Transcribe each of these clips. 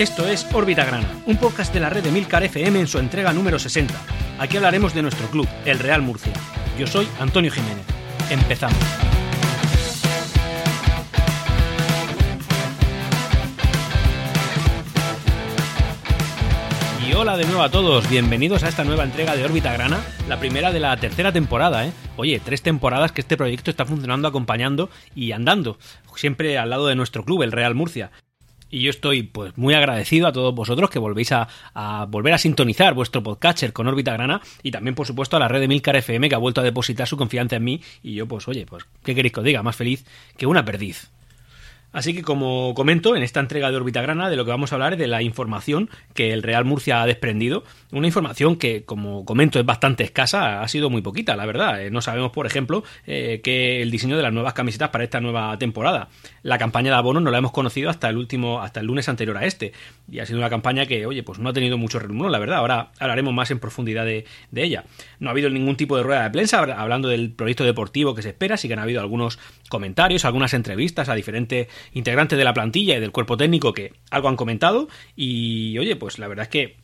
Esto es Órbita Grana, un podcast de la red de Milcar FM en su entrega número 60. Aquí hablaremos de nuestro club, el Real Murcia. Yo soy Antonio Jiménez. Empezamos. Y hola de nuevo a todos, bienvenidos a esta nueva entrega de Órbita Grana, la primera de la tercera temporada, ¿eh? Oye, tres temporadas que este proyecto está funcionando, acompañando y andando, siempre al lado de nuestro club, el Real Murcia. Y yo estoy pues muy agradecido a todos vosotros que volvéis a, volver a sintonizar vuestro podcatcher con órbita grana y también por supuesto a la red de Milcar FM que ha vuelto a depositar su confianza en mí y yo pues oye, pues qué queréis que os diga, más feliz que una perdiz. Así que como comento, en esta entrega de Órbita Grana de lo que vamos a hablar es de la información que el Real Murcia ha desprendido. Una información que, como comento, es bastante escasa, ha sido muy poquita, la verdad. No sabemos, por ejemplo, eh, que el diseño de las nuevas camisetas para esta nueva temporada. La campaña de abono no la hemos conocido hasta el último, hasta el lunes anterior a este. Y ha sido una campaña que, oye, pues no ha tenido mucho remuno, la verdad. Ahora hablaremos más en profundidad de, de ella. No ha habido ningún tipo de rueda de prensa hablando del proyecto deportivo que se espera, sí que han habido algunos comentarios, algunas entrevistas a diferentes integrantes de la plantilla y del cuerpo técnico que algo han comentado y oye, pues la verdad es que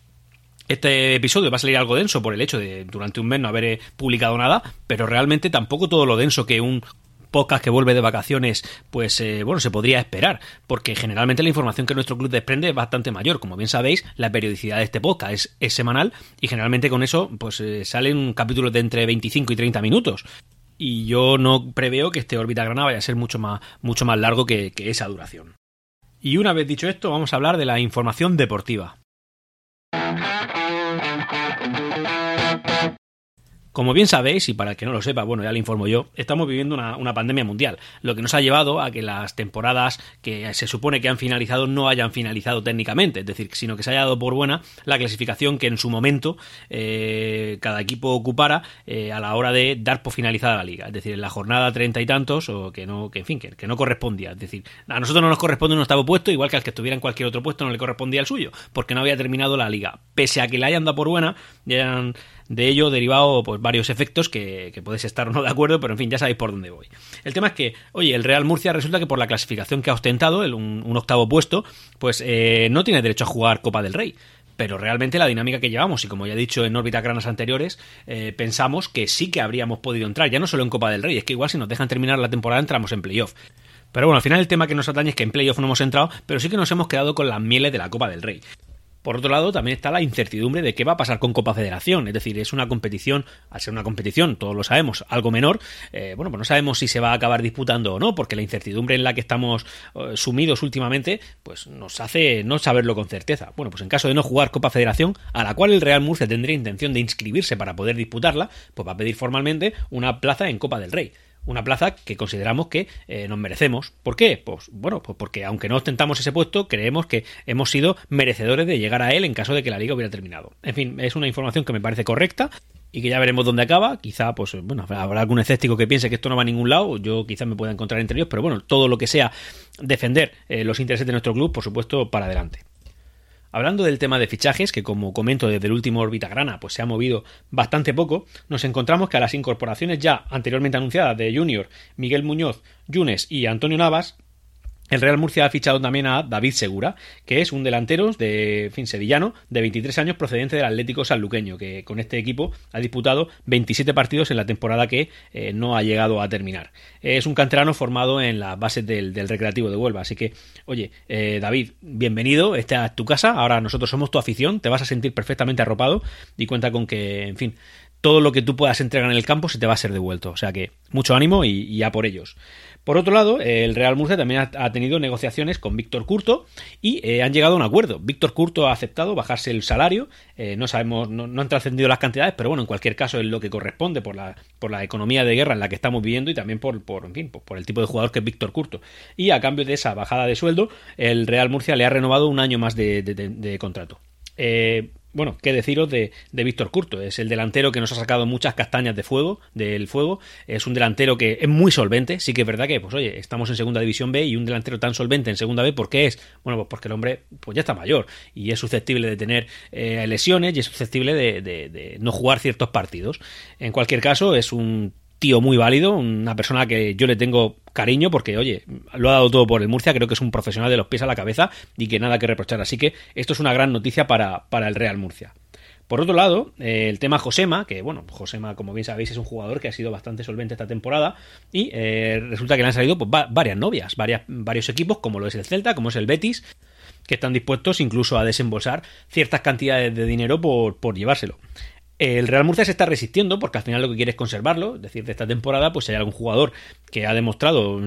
este episodio va a salir algo denso por el hecho de durante un mes no haber publicado nada, pero realmente tampoco todo lo denso que un podcast que vuelve de vacaciones, pues eh, bueno, se podría esperar, porque generalmente la información que nuestro club desprende es bastante mayor. Como bien sabéis, la periodicidad de este podcast es, es semanal y generalmente con eso pues eh, salen capítulos de entre 25 y 30 minutos y yo no preveo que este órbita grana vaya a ser mucho más, mucho más largo que, que esa duración. Y una vez dicho esto, vamos a hablar de la información deportiva. Como bien sabéis, y para el que no lo sepa, bueno, ya lo informo yo, estamos viviendo una, una, pandemia mundial, lo que nos ha llevado a que las temporadas que se supone que han finalizado no hayan finalizado técnicamente, es decir, sino que se haya dado por buena la clasificación que en su momento eh, cada equipo ocupara eh, a la hora de dar por finalizada la liga, es decir, en la jornada treinta y tantos, o que no, que en fin, que, que, no correspondía, es decir, a nosotros no nos corresponde un octavo puesto, igual que al que estuviera en cualquier otro puesto no le correspondía el suyo, porque no había terminado la liga, pese a que la hayan dado por buena, ya hayan de ello derivado pues varios efectos que, que podéis estar o no de acuerdo, pero en fin, ya sabéis por dónde voy. El tema es que, oye, el Real Murcia resulta que por la clasificación que ha ostentado, el, un, octavo puesto, pues eh, no tiene derecho a jugar Copa del Rey pero realmente la dinámica que llevamos, y como ya he dicho en órbitas granas anteriores, eh, pensamos que sí que habríamos podido entrar, ya no solo en Copa del Rey, es que igual si nos dejan terminar la temporada entramos en playoff. Pero bueno, al final el tema que nos atañe es que en playoff no hemos entrado, pero sí que nos hemos quedado con las mieles de la Copa del Rey. Por otro lado, también está la incertidumbre de qué va a pasar con Copa Federación. Es decir, es una competición, al ser una competición, todos lo sabemos, algo menor, eh, bueno, pues no sabemos si se va a acabar disputando o no, porque la incertidumbre en la que estamos eh, sumidos últimamente, pues nos hace no saberlo con certeza. Bueno, pues en caso de no jugar Copa Federación, a la cual el Real Murcia tendría intención de inscribirse para poder disputarla, pues va a pedir formalmente una plaza en Copa del Rey una plaza que consideramos que eh, nos merecemos. ¿Por qué? Pues bueno, pues porque aunque no ostentamos ese puesto, creemos que hemos sido merecedores de llegar a él en caso de que la liga hubiera terminado. En fin, es una información que me parece correcta y que ya veremos dónde acaba. Quizá, pues bueno, habrá algún escéptico que piense que esto no va a ningún lado. Yo quizá me pueda encontrar entre ellos, pero bueno, todo lo que sea defender eh, los intereses de nuestro club, por supuesto, para adelante. Hablando del tema de fichajes, que como comento desde el último órbita grana, pues se ha movido bastante poco, nos encontramos que a las incorporaciones ya anteriormente anunciadas de Junior, Miguel Muñoz, Yunes y Antonio Navas, el Real Murcia ha fichado también a David Segura, que es un delantero de fin sevillano de 23 años procedente del Atlético Sanluqueño, que con este equipo ha disputado 27 partidos en la temporada que eh, no ha llegado a terminar. Es un canterano formado en las bases del, del Recreativo de Huelva, así que, oye, eh, David, bienvenido, esta es tu casa, ahora nosotros somos tu afición, te vas a sentir perfectamente arropado y cuenta con que, en fin, todo lo que tú puedas entregar en el campo se te va a ser devuelto. O sea que mucho ánimo y, y ya por ellos. Por otro lado, el Real Murcia también ha, tenido negociaciones con Víctor Curto y eh, han llegado a un acuerdo. Víctor Curto ha aceptado bajarse el salario. Eh, no sabemos, no, han trascendido las cantidades, pero bueno, en cualquier caso es lo que corresponde por la, por la economía de guerra en la que estamos viviendo y también por, por, en fin, por, el tipo de jugador que es Víctor Curto. Y a cambio de esa bajada de sueldo, el Real Murcia le ha renovado un año más de contrato. Eh, bueno, qué deciros de, Víctor Curto. Es el delantero que nos ha sacado muchas castañas de fuego, del fuego. Es un delantero que es muy solvente. Sí que es verdad que, pues oye, estamos en segunda división B y un delantero tan solvente en segunda B, ¿por qué es? Bueno, pues porque el hombre pues ya está mayor y es susceptible de tener eh, lesiones y es susceptible de no jugar ciertos partidos. En cualquier caso, es un tío muy válido, una persona que yo le tengo cariño porque, oye, lo ha dado todo por el Murcia, creo que es un profesional de los pies a la cabeza y que nada que reprochar. Así que esto es una gran noticia para, para el Real Murcia. Por otro lado, eh, el tema Josema, que bueno, Josema, como bien sabéis, es un jugador que ha sido bastante solvente esta temporada y eh, resulta que le han salido pues, varias novias, varias, varios equipos, como lo es el Celta, como es el Betis, que están dispuestos incluso a desembolsar ciertas cantidades de dinero por, por llevárselo. El Real Murcia se está resistiendo porque al final lo que quiere es conservarlo. Es decir, de esta temporada, pues hay algún jugador que ha demostrado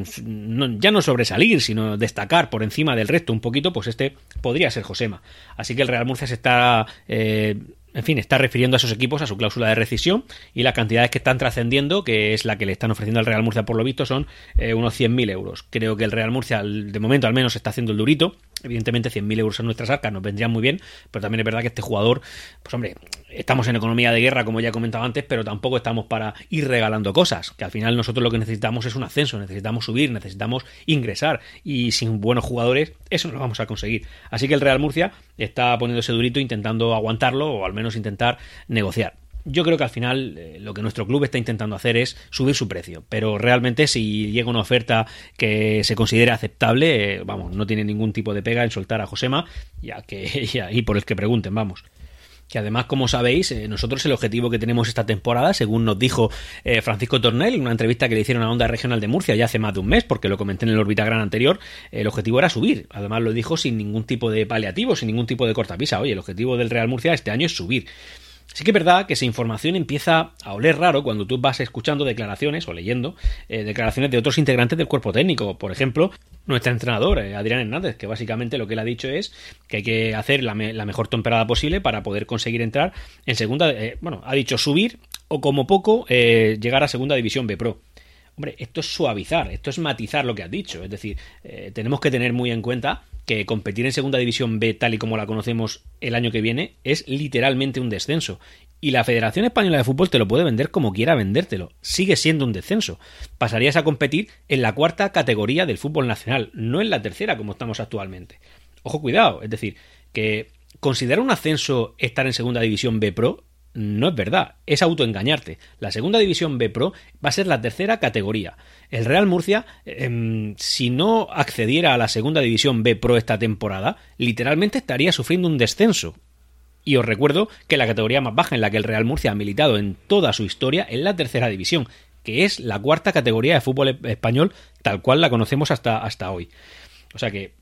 ya no sobresalir, sino destacar por encima del resto un poquito, pues este podría ser Josema. Así que el Real Murcia se está eh, en fin, está refiriendo a esos equipos a su cláusula de rescisión y las cantidades que están trascendiendo, que es la que le están ofreciendo al Real Murcia por lo visto, son eh, unos 100.000 euros. Creo que el Real Murcia, de momento al menos, está haciendo el durito. Evidentemente 100.000 euros en nuestras arcas nos vendrían muy bien, pero también es verdad que este jugador, pues hombre, estamos en economía de guerra, como ya he comentado antes, pero tampoco estamos para ir regalando cosas, que al final nosotros lo que necesitamos es un ascenso, necesitamos subir, necesitamos ingresar, y sin buenos jugadores eso no lo vamos a conseguir. Así que el Real Murcia está poniéndose durito intentando aguantarlo, o al menos intentar negociar. Yo creo que al final eh, lo que nuestro club está intentando hacer es subir su precio, pero realmente si llega una oferta que se considere aceptable, eh, vamos, no tiene ningún tipo de pega en soltar a Josema, ya que y por el que pregunten, vamos que además, como sabéis, eh, nosotros el objetivo que tenemos esta temporada, según nos dijo Francisco Tornel en una entrevista que le hicieron a Onda Regional de Murcia ya hace más de un mes, porque lo comenté en el Orbitagran anterior, el objetivo era subir. Además lo dijo sin ningún tipo de paliativo, sin ningún tipo de cortapisa. Oye, el objetivo del Real Murcia este año es subir. Sí que es verdad que esa información empieza a oler raro cuando tú vas escuchando declaraciones o leyendo eh, declaraciones de otros integrantes del cuerpo técnico. Por ejemplo, nuestro entrenador, eh, Adrián Hernández, que básicamente lo que él ha dicho es que hay que hacer la, mejor temporada posible para poder conseguir entrar en segunda. Eh, bueno, ha dicho subir o como poco llegar a segunda división B Pro. Hombre, esto es suavizar, esto es matizar lo que has dicho. Es decir, eh, tenemos que tener muy en cuenta que competir en Segunda División B tal y como la conocemos el año que viene es literalmente un descenso. Y la Federación Española de Fútbol te lo puede vender como quiera vendértelo. Sigue siendo un descenso. Pasarías a competir en la cuarta categoría del fútbol nacional, no en la tercera como estamos actualmente. Ojo, cuidado. Es decir, que considerar un ascenso estar en Segunda División B Pro no es verdad, es autoengañarte. La segunda división B Pro va a ser la tercera categoría. El Real Murcia, em, si no accediera a la segunda división B Pro esta temporada, literalmente estaría sufriendo un descenso. Y os recuerdo que la categoría más baja en la que el Real Murcia ha militado en toda su historia es la tercera división, que es la cuarta categoría de fútbol e-, español tal cual la conocemos hasta, hasta hoy. O sea que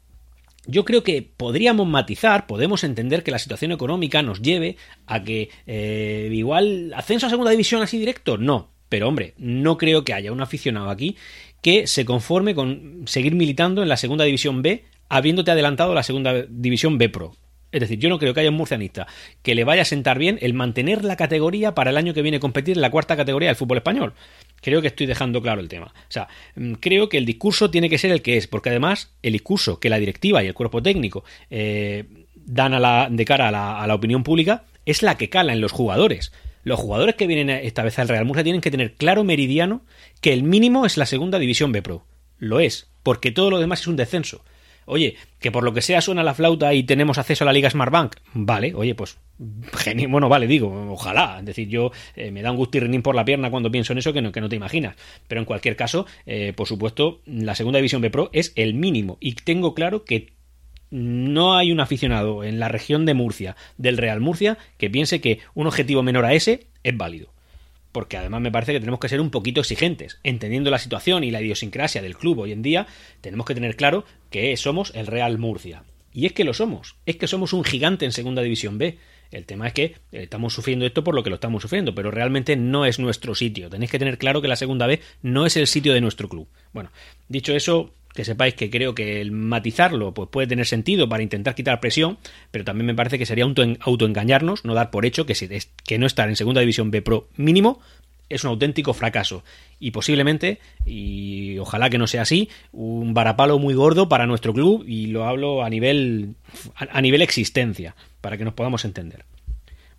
yo creo que podríamos matizar, podemos entender que la situación económica nos lleve a que eh, igual ascenso a segunda división así directo, no. Pero hombre, no creo que haya un aficionado aquí que se conforme con seguir militando en la segunda división B habiéndote adelantado a la segunda división B Pro. Es decir, yo no creo que haya un murcianista que le vaya a sentar bien el mantener la categoría para el año que viene competir en la cuarta categoría del fútbol español. Creo que estoy dejando claro el tema. O sea, mm, creo que el discurso tiene que ser el que es, porque además el discurso que la directiva y el cuerpo técnico eh, dan de cara a la, a la opinión pública es la que cala en los jugadores. Los jugadores que vienen esta vez al Real Murcia tienen que tener claro meridiano que el mínimo es la segunda división B Pro. Lo es, porque todo lo demás es un descenso. Oye, que por lo que sea suena la flauta y tenemos acceso a la Liga Smart Bank. Vale, oye, pues genial. Bueno, vale, digo, ojalá. Es decir, yo eh, me da un gustirrinín por la pierna cuando pienso en eso que no, que no te imaginas. Pero en cualquier caso, eh, por supuesto, la segunda división B Pro es el mínimo. Y tengo claro que no hay un aficionado en la región de Murcia, del Real Murcia, que piense que un objetivo menor a ese es válido porque además me parece que tenemos que ser un poquito exigentes. Entendiendo la situación y la idiosincrasia del club hoy en día, tenemos que tener claro que somos el Real Murcia. Y es que lo somos, es que somos un gigante en Segunda División B. El tema es que eh, estamos sufriendo esto por lo que lo estamos sufriendo, pero realmente no es nuestro sitio. Tenéis que tener claro que la Segunda B no es el sitio de nuestro club. Bueno, dicho eso, que sepáis que creo que el matizarlo pues puede tener sentido para intentar quitar presión, pero también me parece que sería autoengañarnos, no dar por hecho que, que no estar en segunda división B Pro mínimo es un auténtico fracaso y posiblemente, y ojalá que no sea así, un varapalo muy gordo para nuestro club y lo hablo a nivel a nivel existencia para que nos podamos entender.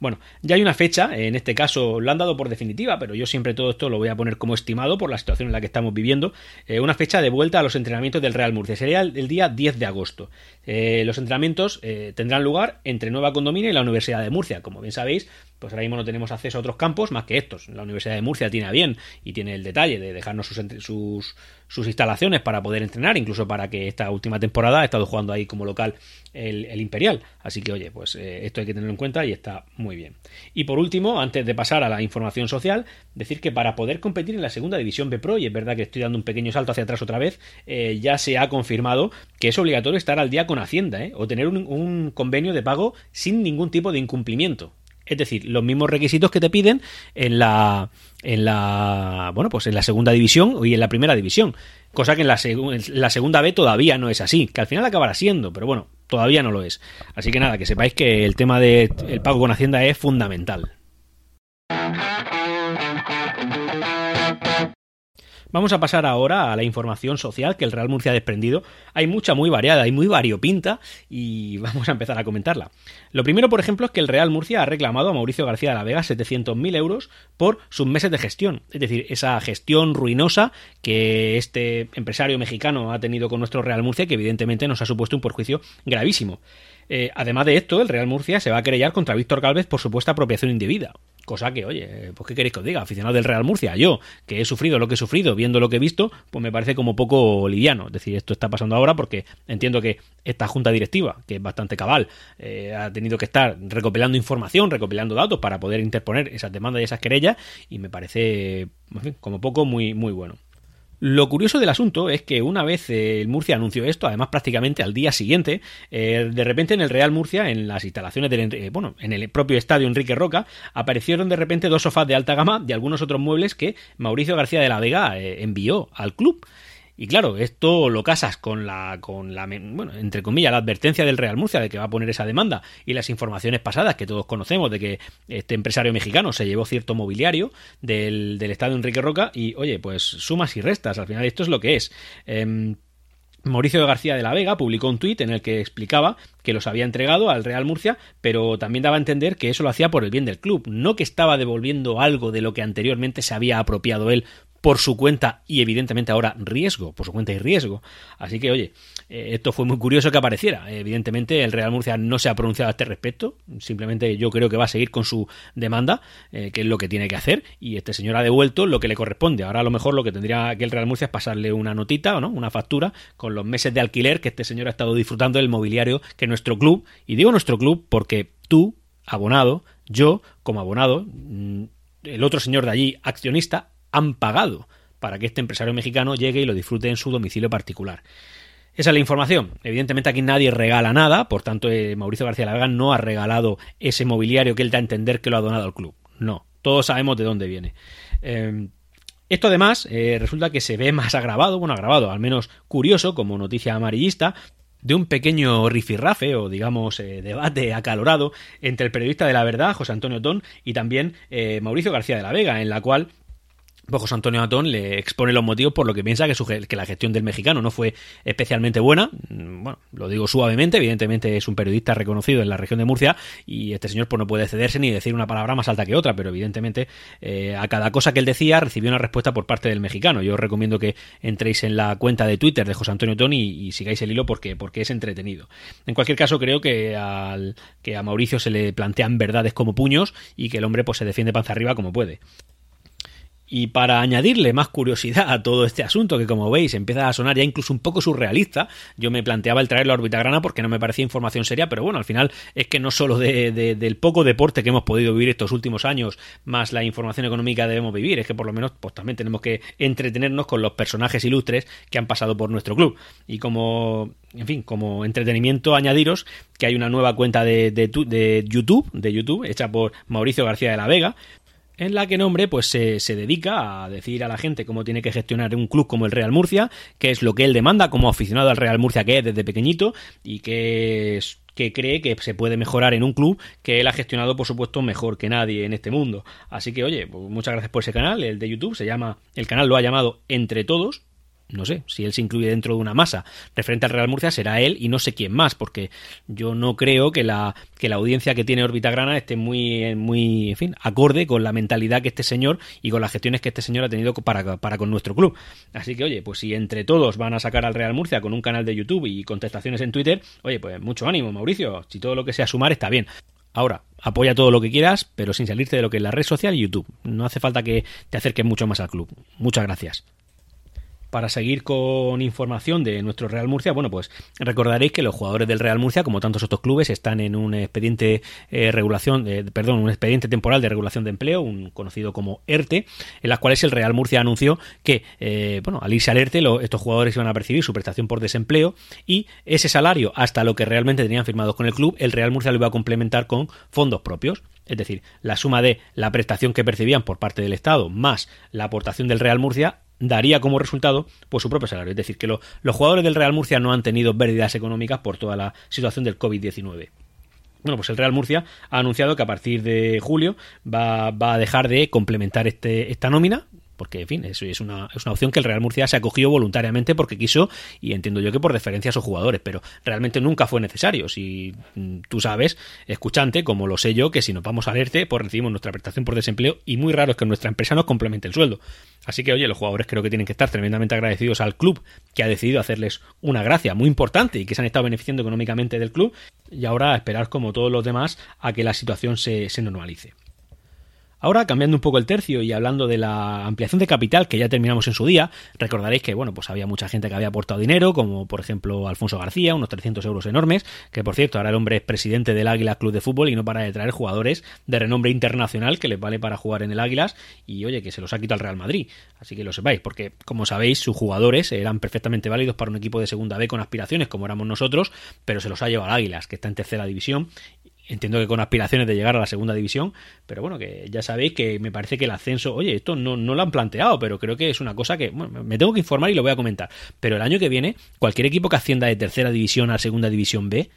Bueno, ya hay una fecha, en este caso lo han dado por definitiva, pero yo siempre todo esto lo voy a poner como estimado por la situación en la que estamos viviendo, eh, una fecha de vuelta a los entrenamientos del Real Murcia. Sería el, día 10 de agosto. Eh, los entrenamientos eh, tendrán lugar entre Nueva Condominia y la Universidad de Murcia. Como bien sabéis, pues ahora mismo no tenemos acceso a otros campos más que estos. La Universidad de Murcia tiene a bien y tiene el detalle de dejarnos sus, sus, sus instalaciones para poder entrenar, incluso para que esta última temporada ha estado jugando ahí como local el, Imperial. Así que, oye, pues eh, esto hay que tenerlo en cuenta y está muy bien. Y por último, antes de pasar a la información social, decir que para poder competir en la segunda división B Pro, y es verdad que estoy dando un pequeño salto hacia atrás otra vez, eh, ya se ha confirmado que es obligatorio estar al día con Hacienda, ¿eh? o tener un convenio de pago sin ningún tipo de incumplimiento. Es decir, los mismos requisitos que te piden en la en la bueno, pues en la segunda división y en la primera división, cosa que en la, la segunda B todavía no es así, que al final acabará siendo, pero bueno, todavía no lo es. Así que nada, que sepáis que el tema del pago con Hacienda es fundamental. Vamos a pasar ahora a la información social que el Real Murcia ha desprendido. Hay mucha muy variada y muy variopinta y vamos a empezar a comentarla. Lo primero, por ejemplo, es que el Real Murcia ha reclamado a Mauricio García de la Vega 700.000 euros por sus meses de gestión. Es decir, esa gestión ruinosa que este empresario mexicano ha tenido con nuestro Real Murcia que evidentemente nos ha supuesto un perjuicio gravísimo. Eh, además de esto, el Real Murcia se va a querellar contra Víctor Galvez por supuesta apropiación indebida. Cosa que, oye, pues ¿qué queréis que os diga? Aficionado del Real Murcia, yo, que he sufrido lo que he sufrido, viendo lo que he visto, pues me parece como poco liviano. Es decir, esto está pasando ahora porque entiendo que esta junta directiva, que es bastante cabal, eh, ha tenido que estar recopilando información, recopilando datos para poder interponer esas demandas y esas querellas, y me parece, como poco muy, muy bueno. Lo curioso del asunto es que una vez eh, el Murcia anunció esto, además prácticamente al día siguiente, eh, de repente en el Real Murcia, en las instalaciones del, eh, bueno, en el propio estadio Enrique Roca, aparecieron de repente dos sofás de alta gama y algunos otros muebles que Mauricio García de la Vega envió al club. Y claro, esto lo casas con la, con la, bueno, entre comillas, la advertencia del Real Murcia de que va a poner esa demanda y las informaciones pasadas que todos conocemos de que este empresario mexicano se llevó cierto mobiliario del, del estado Enrique Roca y, oye, pues sumas y restas, al final esto es lo que es. Em, Mauricio García de la Vega publicó un tuit en el que explicaba que los había entregado al Real Murcia, pero también daba a entender que eso lo hacía por el bien del club, no que estaba devolviendo algo de lo que anteriormente se había apropiado él por su cuenta y evidentemente ahora riesgo, por su cuenta y riesgo. Así que, oye, eh, esto fue muy curioso que apareciera. Evidentemente el Real Murcia no se ha pronunciado a este respecto, simplemente yo creo que va a seguir con su demanda, eh, que es lo que tiene que hacer, y este señor ha devuelto lo que le corresponde. Ahora a lo mejor lo que tendría que el Real Murcia es pasarle una notita o no, una factura con los meses de alquiler que este señor ha estado disfrutando del mobiliario que nuestro club, y digo nuestro club porque tú, abonado, yo como abonado, mm, el otro señor de allí, accionista, han pagado para que este empresario mexicano llegue y lo disfrute en su domicilio particular. Esa es la información. Evidentemente aquí nadie regala nada, por tanto eh, Mauricio García La Vega no ha regalado ese mobiliario que él da a entender que lo ha donado al club. No, todos sabemos de dónde viene. Em, esto además eh, resulta que se ve más agravado, bueno, agravado, al menos curioso como noticia amarillista, de un pequeño rifirrafe o digamos eh, debate acalorado entre el periodista de la verdad, José Antonio Tón, y también Mauricio García de la Vega, en la cual José Antonio Atón le expone los motivos por lo que piensa que, que, la gestión del mexicano no fue especialmente buena. Mm, bueno, lo digo suavemente, evidentemente es un periodista reconocido en la región de Murcia y este señor pues no puede cederse ni decir una palabra más alta que otra, pero evidentemente eh, a cada cosa que él decía recibió una respuesta por parte del mexicano. Yo os recomiendo que entréis en la cuenta de Twitter de José Antonio Atón y, sigáis el hilo porque, porque es entretenido. En cualquier caso, creo que, al, que a Mauricio se le plantean verdades como puños y que el hombre pues se defiende panza arriba como puede. Y para añadirle más curiosidad a todo este asunto, que como veis empieza a sonar ya incluso un poco surrealista, yo me planteaba el traer la órbita grana porque no me parecía información seria, pero bueno, al final es que no solo de, del poco deporte que hemos podido vivir estos últimos años, más la información económica debemos vivir, es que por lo menos pues también tenemos que entretenernos con los personajes ilustres que han pasado por nuestro club. Y como, en fin, como entretenimiento añadiros que hay una nueva cuenta de, de YouTube, de YouTube, hecha por Mauricio García de la Vega, en la que nombre pues se, se, dedica a decir a la gente cómo tiene que gestionar un club como el Real Murcia, qué es lo que él demanda como aficionado al Real Murcia que es desde pequeñito y que que cree que se puede mejorar en un club que él ha gestionado, por supuesto, mejor que nadie en este mundo. Así que, oye, pues muchas gracias por ese canal, el de YouTube, se llama, el canal lo ha llamado Entre Todos, no sé, si él se incluye dentro de una masa referente al Real Murcia será él y no sé quién más, porque yo no creo que la, que la audiencia que tiene Orbita Grana esté muy, muy, en fin, acorde con la mentalidad que este señor y con las gestiones que este señor ha tenido para, para con nuestro club. Así que, oye, pues si entre todos van a sacar al Real Murcia con un canal de YouTube y contestaciones en Twitter, oye, pues mucho ánimo, Mauricio, si todo lo que sea sumar está bien. Ahora, apoya todo lo que quieras, pero sin salirte de lo que es la red social y YouTube. No hace falta que te acerques mucho más al club. Muchas gracias para seguir con información de nuestro Real Murcia, bueno, pues recordaréis que los jugadores del Real Murcia, como tantos otros clubes, están en un expediente eh, regulación, perdón, un expediente temporal de regulación de empleo, un conocido como ERTE, en las cuales el Real Murcia anunció que, eh, bueno, al irse al ERTE, estos jugadores iban a percibir su prestación por desempleo y ese salario, hasta lo que realmente tenían firmado con el club, el Real Murcia lo iba a complementar con fondos propios. Es decir, la suma de la prestación que percibían por parte del Estado más la aportación del Real Murcia daría como resultado pues su propio salario. Es decir, que los jugadores del Real Murcia no han tenido pérdidas económicas por toda la situación del COVID-19. Bueno, pues el Real Murcia ha anunciado que a partir de julio va, va a dejar de complementar este, esta nómina porque, en fin, eso es una, es una opción que el Real Murcia se acogió voluntariamente porque quiso, y entiendo yo que por deferencia a sus jugadores, pero realmente nunca fue necesario. Si mm, tú sabes, escuchante, como lo sé yo, que si nos vamos a ERTE, pues recibimos nuestra prestación por desempleo y muy raro es que nuestra empresa nos complemente el sueldo. Así que, oye, los jugadores creo que tienen que estar tremendamente agradecidos al club que ha decidido hacerles una gracia muy importante y que se han estado beneficiando económicamente del club y ahora esperar como todos los demás a que la situación se, se normalice. Ahora, cambiando un poco el tercio y hablando de la ampliación de capital que ya terminamos en su día, recordaréis que, bueno, pues había mucha gente que había aportado dinero, como por ejemplo Alfonso García, unos 300 euros enormes, que por cierto, ahora el hombre es presidente del Águila Club de Fútbol y no para de traer jugadores de renombre internacional que les vale para jugar en el Águilas y, oye, que se los ha quitado al Real Madrid. Así que lo sepáis, porque, como sabéis, sus jugadores eran perfectamente válidos para un equipo de segunda B con aspiraciones, como éramos nosotros, pero se los ha llevado al Águilas, que está en tercera división entiendo que con aspiraciones de llegar a la segunda división, pero bueno, que ya sabéis que me parece que el ascenso, oye, esto no, no lo han planteado, pero creo que es una cosa que bueno, me tengo que informar y lo voy a comentar. Pero el año que viene, cualquier equipo que ascienda de tercera división a segunda división B,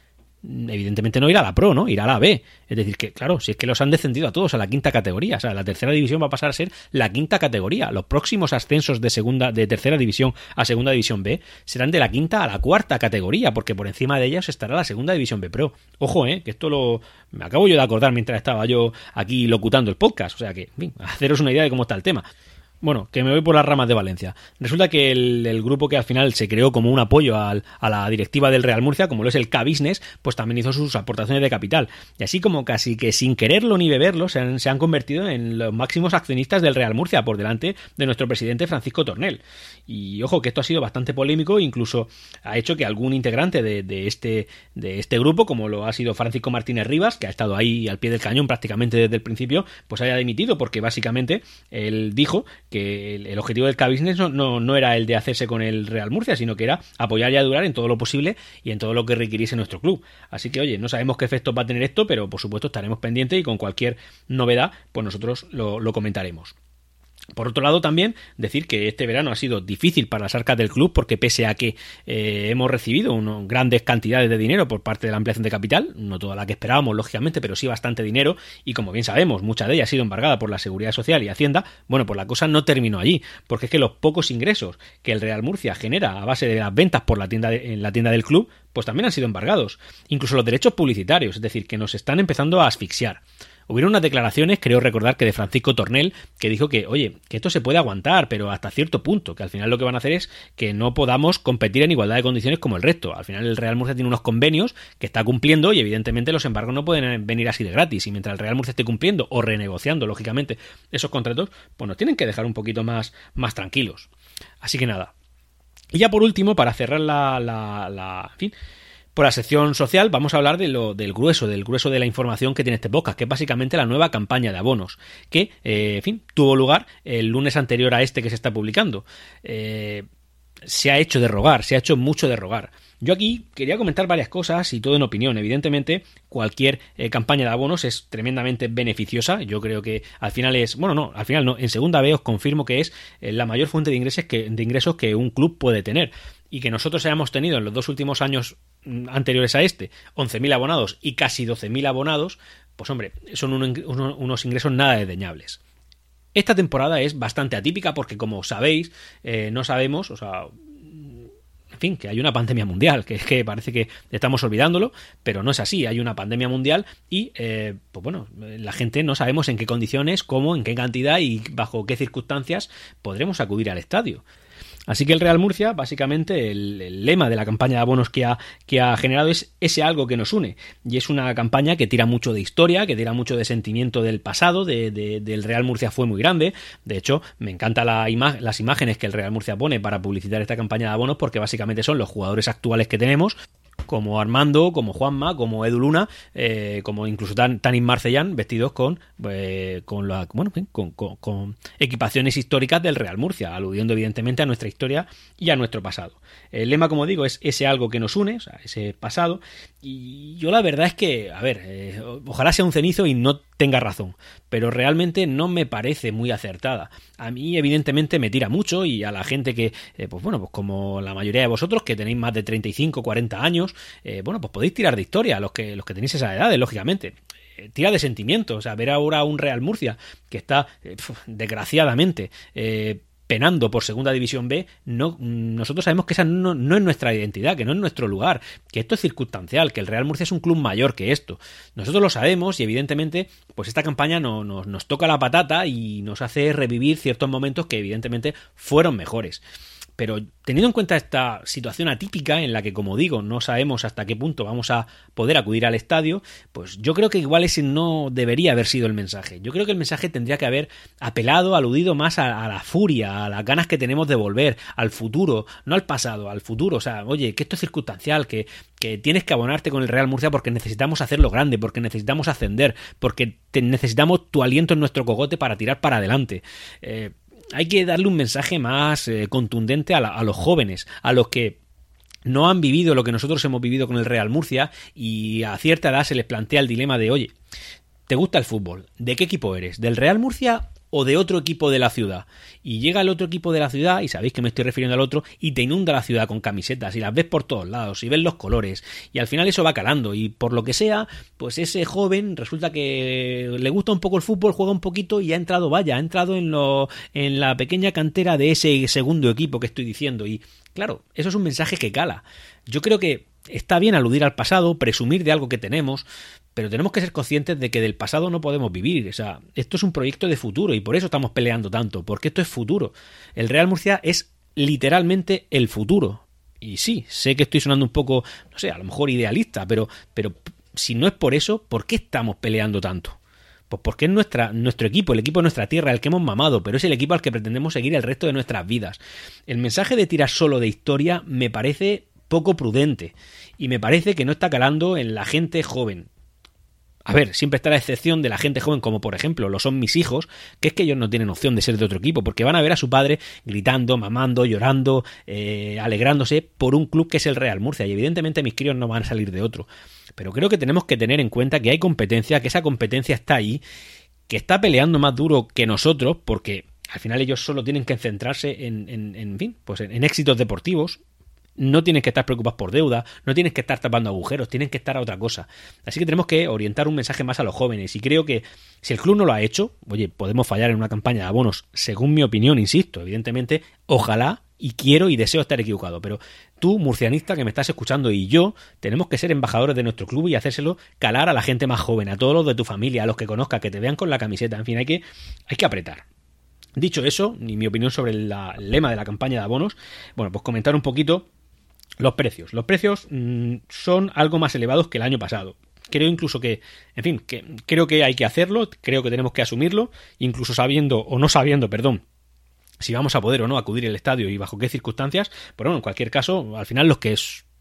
evidentemente no irá a la Pro, ¿no? Irá a la B. Es decir, que claro, si es que los han descendido a todos a la quinta categoría, o sea, la tercera división va a pasar a ser la quinta categoría. Los próximos ascensos de segunda de tercera división a segunda división B serán de la quinta a la cuarta categoría, porque por encima de ellas estará la segunda división B Pro. Ojo, eh, que esto lo me acabo yo de acordar mientras estaba yo aquí locutando el podcast, o sea que, en fin, haceros una idea de cómo está el tema. Bueno, que me voy por las ramas de Valencia. Resulta que el, grupo que al final se creó como un apoyo a la directiva del Real Murcia, como lo es el K-Business, pues también hizo sus aportaciones de capital. Y así como casi que sin quererlo ni beberlo, se han, se han convertido en los máximos accionistas del Real Murcia, por delante de nuestro presidente Francisco Tornel. Y ojo que esto ha sido bastante polémico, incluso ha hecho que algún integrante de, este, de este grupo, como lo ha sido Francisco Martínez Rivas, que ha estado ahí al pie del cañón prácticamente desde el principio, pues haya dimitido, porque básicamente él dijo que el, objetivo del K-Business no, no, era el de hacerse con el Real Murcia, sino que era apoyar y adular en todo lo posible y en todo lo que requiriese nuestro club. Así que, oye, no sabemos qué efecto va a tener esto, pero por supuesto estaremos pendientes y con cualquier novedad, pues nosotros lo comentaremos. Por otro lado, también decir que este verano ha sido difícil para las arcas del club porque pese a que eh, hemos recibido grandes cantidades de dinero por parte de la ampliación de capital, no toda la que esperábamos, lógicamente, pero sí bastante dinero, y como bien sabemos, mucha de ella ha sido embargada por la Seguridad Social y Hacienda, bueno, pues la cosa no terminó allí, porque es que los pocos ingresos que el Real Murcia genera a base de las ventas por la tienda en la tienda del club, pues también han sido embargados. Incluso los derechos publicitarios, es decir, que nos están empezando a asfixiar. Hubieron unas declaraciones, creo recordar que de Francisco Tornel, que dijo que, oye, que esto se puede aguantar, pero hasta cierto punto, que al final lo que van a hacer es que no podamos competir en igualdad de condiciones como el resto. Al final el Real Murcia tiene unos convenios que está cumpliendo y evidentemente los embargos no pueden venir así de gratis. Y mientras el Real Murcia esté cumpliendo o renegociando, lógicamente, esos contratos, pues nos tienen que dejar un poquito más, más tranquilos. Así que nada. Y ya por último, para cerrar la, la, la fin, por la sección social vamos a hablar del grueso, del grueso de la información que tiene este podcast, que es básicamente la nueva campaña de abonos, que, eh, en fin, tuvo lugar el lunes anterior a este que se está publicando. Eh, se ha hecho de rogar, se ha hecho mucho de rogar. Yo aquí quería comentar varias cosas y todo en opinión. Evidentemente, cualquier eh, campaña de abonos es tremendamente beneficiosa. Yo creo que al final es, bueno, no, al final no, en segunda vez os confirmo que es la mayor fuente de ingresos que, de ingresos que un club puede tener. Y que nosotros hayamos tenido en los dos últimos años anteriores a este, 11.000 abonados y casi 12.000 abonados, pues hombre, son unos ingresos nada desdeñables. Esta temporada es bastante atípica porque, como sabéis, eh, no sabemos, o sea, en fin, que hay una pandemia mundial, que es que parece que estamos olvidándolo, pero no es así, hay una pandemia mundial y, eh, pues bueno, la gente no sabemos en qué condiciones, cómo, en qué cantidad y bajo qué circunstancias podremos acudir al estadio. Así que el Real Murcia, básicamente, el, lema de la campaña de abonos que ha, generado es ese algo que nos une. Y es una campaña que tira mucho de historia, que tira mucho de sentimiento del pasado, de, del Real Murcia fue muy grande. De hecho, me encantan la las imágenes que el Real Murcia pone para publicitar esta campaña de abonos, porque básicamente son los jugadores actuales que tenemos como Armando, como Juanma, como Edu Luna, eh, como incluso Tanin Marcellán, vestidos con, eh, con, bueno, con, con, equipaciones históricas del Real Murcia, aludiendo evidentemente a nuestra historia y a nuestro pasado. El lema, como digo, es ese algo que nos une, o sea, ese pasado, y yo la verdad es que, a ver, eh, ojalá sea un cenizo y no tenga razón, pero realmente no me parece muy acertada. A mí, evidentemente, me tira mucho y a la gente que, pues bueno, pues como la mayoría de vosotros que tenéis más de 35, 40 años, eh, bueno, pues podéis tirar de historia, los que, los que tenéis esa edad, lógicamente eh, tira de sentimientos. O sea, ver ahora un Real Murcia que está, eh, desgraciadamente, penando por Segunda División B, no, nosotros sabemos que esa no, es nuestra identidad, que no es nuestro lugar, que esto es circunstancial, que el Real Murcia es un club mayor que esto. Nosotros lo sabemos y evidentemente, pues esta campaña no, nos toca la patata y nos hace revivir ciertos momentos que evidentemente fueron mejores. Pero teniendo en cuenta esta situación atípica en la que, como digo, no sabemos hasta qué punto vamos a poder acudir al estadio, pues yo creo que igual ese no debería haber sido el mensaje. Yo creo que el mensaje tendría que haber apelado, aludido más a, la furia, a las ganas que tenemos de volver, al futuro, no al pasado, al futuro. O sea, oye, que esto es circunstancial, que, que tienes que abonarte con el Real Murcia porque necesitamos hacerlo grande, porque necesitamos ascender, porque necesitamos tu aliento en nuestro cogote para tirar para adelante. Eh, hay que darle un mensaje más eh, contundente a, los jóvenes, a los que no han vivido lo que nosotros hemos vivido con el Real Murcia y a cierta edad se les plantea el dilema de, oye, ¿te gusta el fútbol? ¿De qué equipo eres? ¿Del Real Murcia o de otro equipo de la ciudad. Y llega el otro equipo de la ciudad, y sabéis que me estoy refiriendo al otro, y te inunda la ciudad con camisetas, y las ves por todos lados, y ves los colores, y al final eso va calando, y por lo que sea, pues ese joven resulta que le gusta un poco el fútbol, juega un poquito, y ha entrado, vaya, ha entrado en, lo, en la pequeña cantera de ese segundo equipo que estoy diciendo, y claro, eso es un mensaje que cala. Yo creo que está bien aludir al pasado, presumir de algo que tenemos, pero tenemos que ser conscientes de que del pasado no podemos vivir. O sea, esto es un proyecto de futuro y por eso estamos peleando tanto, porque esto es futuro. El Real Murcia es literalmente el futuro. Y sí, sé que estoy sonando un poco, no sé, a lo mejor idealista, pero, pero si no es por eso, ¿por qué estamos peleando tanto? Pues porque es nuestra, nuestro equipo, el equipo de nuestra tierra, el que hemos mamado, pero es el equipo al que pretendemos seguir el resto de nuestras vidas. El mensaje de tirar solo de historia me parece poco prudente y me parece que no está calando en la gente joven. A ver, siempre está la excepción de la gente joven, como por ejemplo lo son mis hijos, que es que ellos no tienen opción de ser de otro equipo, porque van a ver a su padre gritando, mamando, llorando, eh, alegrándose por un club que es el Real Murcia, y evidentemente mis críos no van a salir de otro. Pero creo que tenemos que tener en cuenta que hay competencia, que esa competencia está ahí, que está peleando más duro que nosotros, porque al final ellos solo tienen que centrarse en, en, en fin, pues en éxitos deportivos, no tienes que estar preocupados por deuda, no tienes que estar tapando agujeros, tienes que estar a otra cosa. Así que tenemos que orientar un mensaje más a los jóvenes y creo que si el club no lo ha hecho, oye, podemos fallar en una campaña de abonos, según mi opinión, insisto, evidentemente, ojalá y quiero y deseo estar equivocado, pero tú, murcianista que me estás escuchando y yo, tenemos que ser embajadores de nuestro club y hacérselo calar a la gente más joven, a todos los de tu familia, a los que conozcas, que te vean con la camiseta, en fin, hay que, hay que apretar. Dicho eso, y mi opinión sobre el lema de la campaña de abonos, bueno, pues comentar un poquito los precios. Los precios mm, son algo más elevados que el año pasado. Creo incluso que, en fin, que creo que hay que hacerlo, creo que tenemos que asumirlo, incluso sabiendo o no sabiendo, perdón, si vamos a poder o no acudir al estadio y bajo qué circunstancias. Pero bueno, en cualquier caso, al final los que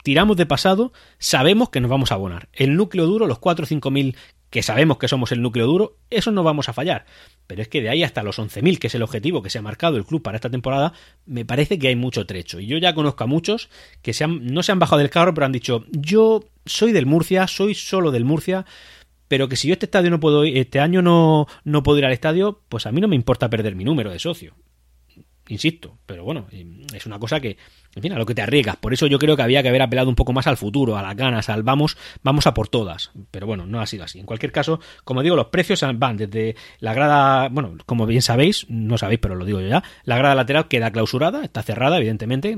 tiramos de pasado sabemos que nos vamos a abonar. El núcleo duro, los 4 o 5 mil que sabemos que somos el núcleo duro, eso no vamos a fallar. Pero es que de ahí hasta los 11.000, que es el objetivo que se ha marcado el club para esta temporada, me parece que hay mucho trecho. Y yo ya conozco a muchos que se han, no se han bajado del carro, pero han dicho, yo soy del Murcia, soy solo del Murcia, pero que si yo este estadio no puedo este año no, no puedo ir al estadio, pues a mí no me importa perder mi número de socio insisto, pero bueno, es una cosa que, en fin, a lo que te arriesgas. Por eso yo creo que había que haber apelado un poco más al futuro, a las ganas, al vamos, vamos a por todas. Pero bueno, no ha sido así. En cualquier caso, como digo, los precios van desde la grada, bueno, como bien sabéis, no sabéis, pero lo digo yo ya, la grada lateral queda clausurada, está cerrada, evidentemente.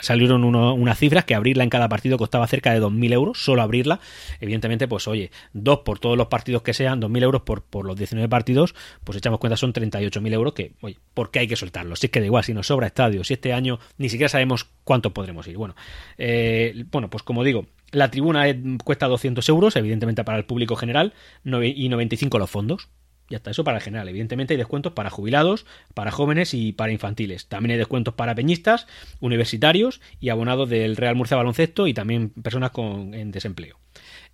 Salieron unas cifras que abrirla en cada partido costaba cerca de 2.000 euros, solo abrirla. Evidentemente, pues oye, dos por todos los partidos que sean, 2.000 euros por, por los 19 partidos, pues echamos cuenta, son 38.000 euros que, oye, ¿por qué hay que soltarlos? Si es que da igual, si nos sobra estadio, si este año ni siquiera sabemos cuánto podremos ir. Bueno, eh, bueno pues como digo, la tribuna cuesta 200 euros, evidentemente para el público general, y 95 los fondos. Ya está, eso para el general. Evidentemente hay descuentos para jubilados, para jóvenes y para infantiles. También hay descuentos para peñistas, universitarios y abonados del Real Murcia Baloncesto y también personas con, en desempleo.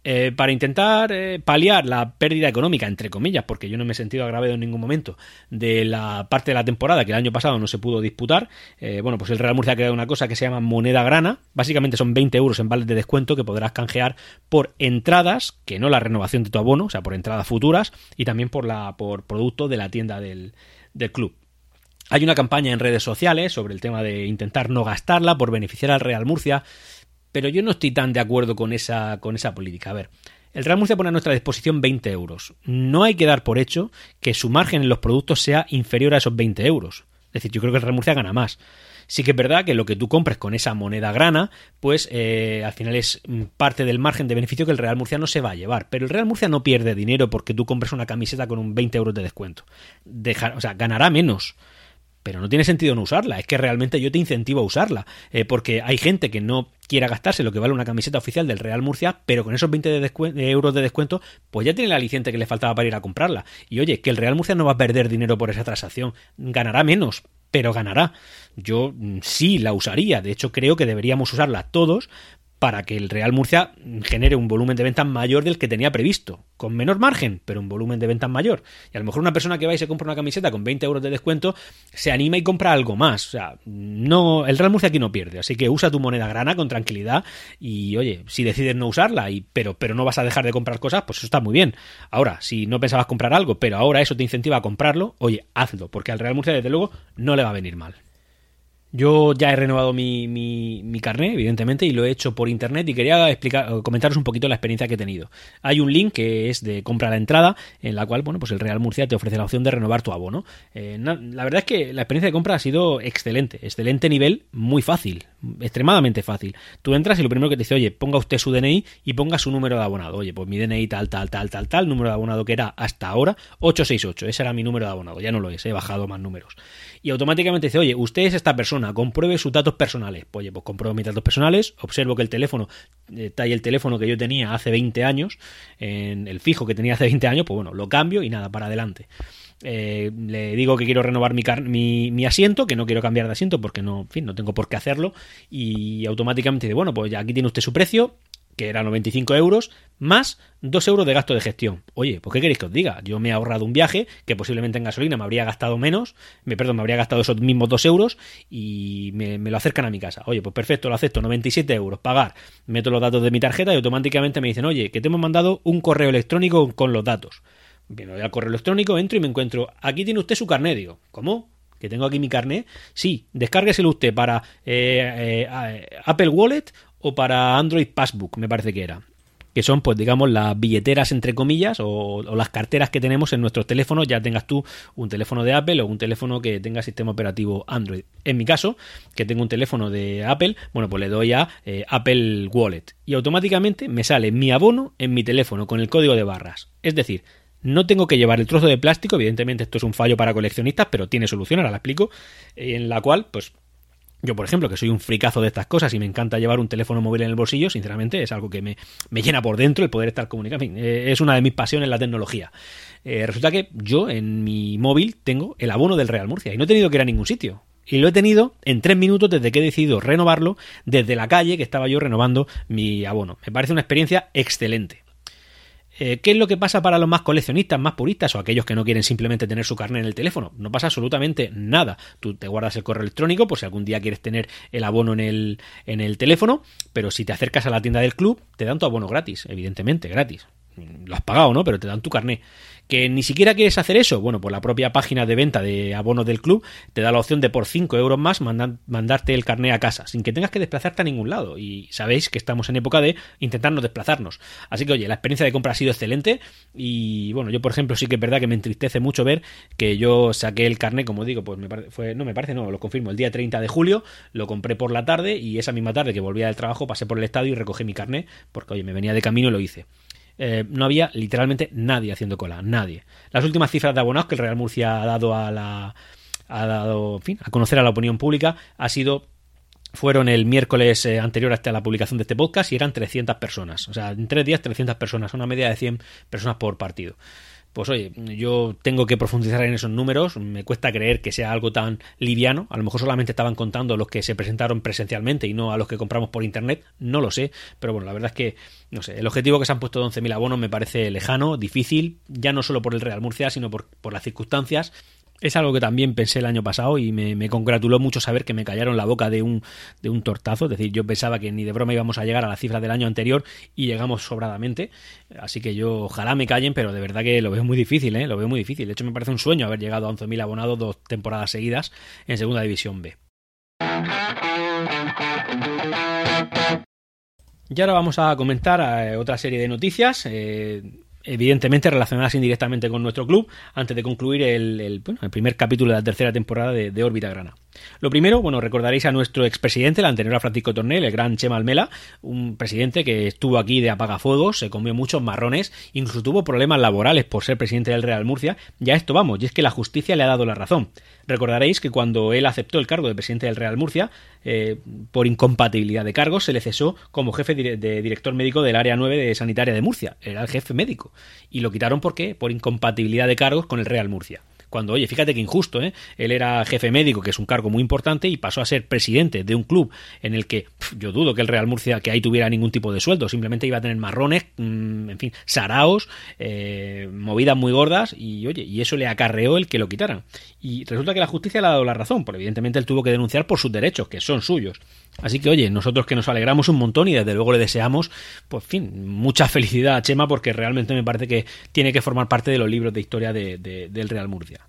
Eh, para intentar eh, paliar la pérdida económica, entre comillas, porque yo no me he sentido agravado en ningún momento de la parte de la temporada que el año pasado no se pudo disputar, eh, bueno, pues el Real Murcia ha creado una cosa que se llama moneda grana, básicamente son 20 euros en vales de descuento que podrás canjear por entradas, que no la renovación de tu abono, o sea, por entradas futuras, y también por, la, por producto de la tienda del, del club. Hay una campaña en redes sociales sobre el tema de intentar no gastarla por beneficiar al Real Murcia pero yo no estoy tan de acuerdo con esa, con esa política. A ver, el Real Murcia pone a nuestra disposición 20 euros. No hay que dar por hecho que su margen en los productos sea inferior a esos 20 euros. Es decir, yo creo que el Real Murcia gana más. Sí que es verdad que lo que tú compres con esa moneda grana, pues eh, al final es parte del margen de beneficio que el Real Murcia no se va a llevar. Pero el Real Murcia no pierde dinero porque tú compres una camiseta con un 20 euros de descuento. O sea, ganará menos pero no tiene sentido no usarla. Es que realmente yo te incentivo a usarla. Eh, porque hay gente que no quiera gastarse lo que vale una camiseta oficial del Real Murcia, pero con esos 20 de euros de descuento, pues ya tiene el aliciente que le faltaba para ir a comprarla. Y oye, que el Real Murcia no va a perder dinero por esa transacción. Ganará menos, pero ganará. Yo mm, sí la usaría. De hecho, creo que deberíamos usarla todos para que el Real Murcia genere un volumen de ventas mayor del que tenía previsto, con menor margen, pero un volumen de ventas mayor. Y a lo mejor una persona que va y se compra una camiseta con 20 euros de descuento se anima y compra algo más. O sea, no, el Real Murcia aquí no pierde, así que usa tu moneda grana con tranquilidad y oye, si decides no usarla, y, pero, pero no vas a dejar de comprar cosas, pues eso está muy bien. Ahora, si no pensabas comprar algo, pero ahora eso te incentiva a comprarlo, oye, hazlo, porque al Real Murcia desde luego no le va a venir mal. Yo ya he renovado mi, mi, carnet, evidentemente, y lo he hecho por internet y quería explicar, comentaros un poquito la experiencia que he tenido. Hay un link que es de compra a la entrada, en la cual, bueno, pues el Real Murcia te ofrece la opción de renovar tu abono. Eh, la verdad es que la experiencia de compra ha sido excelente, excelente nivel, muy fácil, extremadamente fácil. Tú entras y lo primero que te dice, oye, ponga usted su DNI y ponga su número de abonado. Oye, pues mi DNI tal, tal, tal, tal, tal, número de abonado que era hasta ahora 868, ese era mi número de abonado, ya no lo es, he bajado más números y automáticamente dice, oye, usted es esta persona, compruebe sus datos personales. Oye, pues compruebo mis datos personales, observo que el teléfono, está ahí el teléfono que yo tenía hace 20 años, en el fijo que tenía hace 20 años, pues bueno, lo cambio y nada, para adelante. Eh, le digo que quiero renovar mi, mi, mi, asiento, que no quiero cambiar de asiento porque no, en fin, no tengo por qué hacerlo y automáticamente dice, bueno, pues ya aquí tiene usted su precio, que era 95 euros, más 2 euros de gasto de gestión. Oye, pues ¿qué queréis que os diga? Yo me he ahorrado un viaje que posiblemente en gasolina me habría gastado menos, me, perdón, me habría gastado esos mismos 2 euros y me, lo acercan a mi casa. Oye, pues perfecto, lo acepto, 97 euros, pagar, meto los datos de mi tarjeta y automáticamente me dicen, oye, que te hemos mandado un correo electrónico con los datos. Bien, voy al correo electrónico, entro y me encuentro, aquí tiene usted su carnet, digo, ¿cómo? que tengo aquí mi carnet, sí, descárgueselo usted para eh, eh, Apple Wallet o para Android Passbook, me parece que era. Que son, pues digamos, las billeteras, entre comillas, o, las carteras que tenemos en nuestros teléfonos, ya tengas tú un teléfono de Apple o un teléfono que tenga sistema operativo Android. En mi caso, que tengo un teléfono de Apple, bueno, pues le doy a eh, Apple Wallet y automáticamente me sale mi abono en mi teléfono con el código de barras. Es decir, no tengo que llevar el trozo de plástico, evidentemente esto es un fallo para coleccionistas, pero tiene solución, ahora la explico, en la cual, pues yo, por ejemplo, que soy un fricazo de estas cosas y me encanta llevar un teléfono móvil en el bolsillo, sinceramente es algo que me, llena por dentro el poder estar comunicando. Eh, es una de mis pasiones la tecnología. Eh, resulta que yo en mi móvil tengo el abono del Real Murcia y no he tenido que ir a ningún sitio. Y lo he tenido en tres minutos desde que he decidido renovarlo desde la calle que estaba yo renovando mi abono. Me parece una experiencia excelente. Eh, ¿Qué es lo que pasa para los más coleccionistas, más puristas o aquellos que no quieren simplemente tener su carne en el teléfono? No pasa absolutamente nada. Tú te guardas el correo electrónico por si algún día quieres tener el abono en el, en el teléfono, pero si te acercas a la tienda del club, te dan tu abono gratis, evidentemente, gratis lo has pagado, ¿no? Pero te dan tu carné. ¿Que ni siquiera quieres hacer eso? Bueno, pues la propia página de venta de abonos del club te da la opción de por 5 euros más mandarte el carné a casa, sin que tengas que desplazarte a ningún lado. Y sabéis que estamos en época de intentarnos desplazarnos. Así que, oye, la experiencia de compra ha sido excelente. Y bueno, yo, por ejemplo, sí que es verdad que me entristece mucho ver que yo saqué el carné, como digo, pues me no me parece, no, lo confirmo, el día 30 de julio, lo compré por la tarde y esa misma tarde que volvía del trabajo pasé por el estadio y recogí mi carné, porque, oye, me venía de camino y lo hice. Eh, no había literalmente nadie haciendo cola, nadie. Las últimas cifras de abonados que el Real Murcia ha dado a la ha dado, fin, a conocer a la opinión pública ha sido fueron el miércoles eh, anterior hasta la publicación de este podcast y eran 300 personas. O sea, en tres días 300 personas, una media de 100 personas por partido pues oye, yo tengo que profundizar en esos números, me cuesta creer que sea algo tan liviano, a lo mejor solamente estaban contando los que se presentaron presencialmente y no a los que compramos por internet, no lo sé, pero bueno, la verdad es que, no sé, el objetivo que se han puesto de 11.000 abonos me parece lejano, difícil, ya no solo por el Real Murcia, sino por, por las circunstancias es algo que también pensé el año pasado y me, congratuló mucho saber que me callaron la boca de un, de un tortazo. Es decir, yo pensaba que ni de broma íbamos a llegar a la cifra del año anterior y llegamos sobradamente. Así que yo ojalá me callen, pero de verdad que lo veo muy difícil, ¿eh? Lo veo muy difícil. De hecho, me parece un sueño haber llegado a 11.000 abonados dos temporadas seguidas en Segunda División B. Y ahora vamos a comentar eh, otra serie de noticias. Eh, evidentemente relacionadas indirectamente con nuestro club, antes de concluir el, primer capítulo de la tercera temporada de, de Órbita Grana. Lo primero, bueno, recordaréis a nuestro expresidente, el anterior a Francisco Tornel, el gran Chema Almela, un presidente que estuvo aquí de apagafuegos, se comió muchos marrones, incluso tuvo problemas laborales por ser presidente del Real Murcia. Ya esto vamos, y es que la justicia le ha dado la razón. Recordaréis que cuando él aceptó el cargo de presidente del Real Murcia, eh, por incompatibilidad de cargos, se le cesó como jefe de director médico del área 9 de sanitaria de Murcia. Era el jefe médico. Y lo quitaron porque por incompatibilidad de cargos con el Real Murcia. Cuando, oye, fíjate que injusto, ¿eh? Él era jefe médico, que es un cargo muy importante, y pasó a ser presidente de un club en el que yo dudo que el Real Murcia que ahí tuviera ningún tipo de sueldo, simplemente iba a tener marrones, mm, en fin, saraos, eh, movidas muy gordas, y oye, y eso le acarreó el que lo quitaran. Y resulta que la justicia le ha dado la razón, porque evidentemente él tuvo que denunciar por sus derechos, que son suyos. Así que, oye, nosotros que nos alegramos un montón y desde luego le deseamos, pues, fin, mucha felicidad a Chema, porque realmente me parece que tiene que formar parte de los libros de historia del Real Murcia.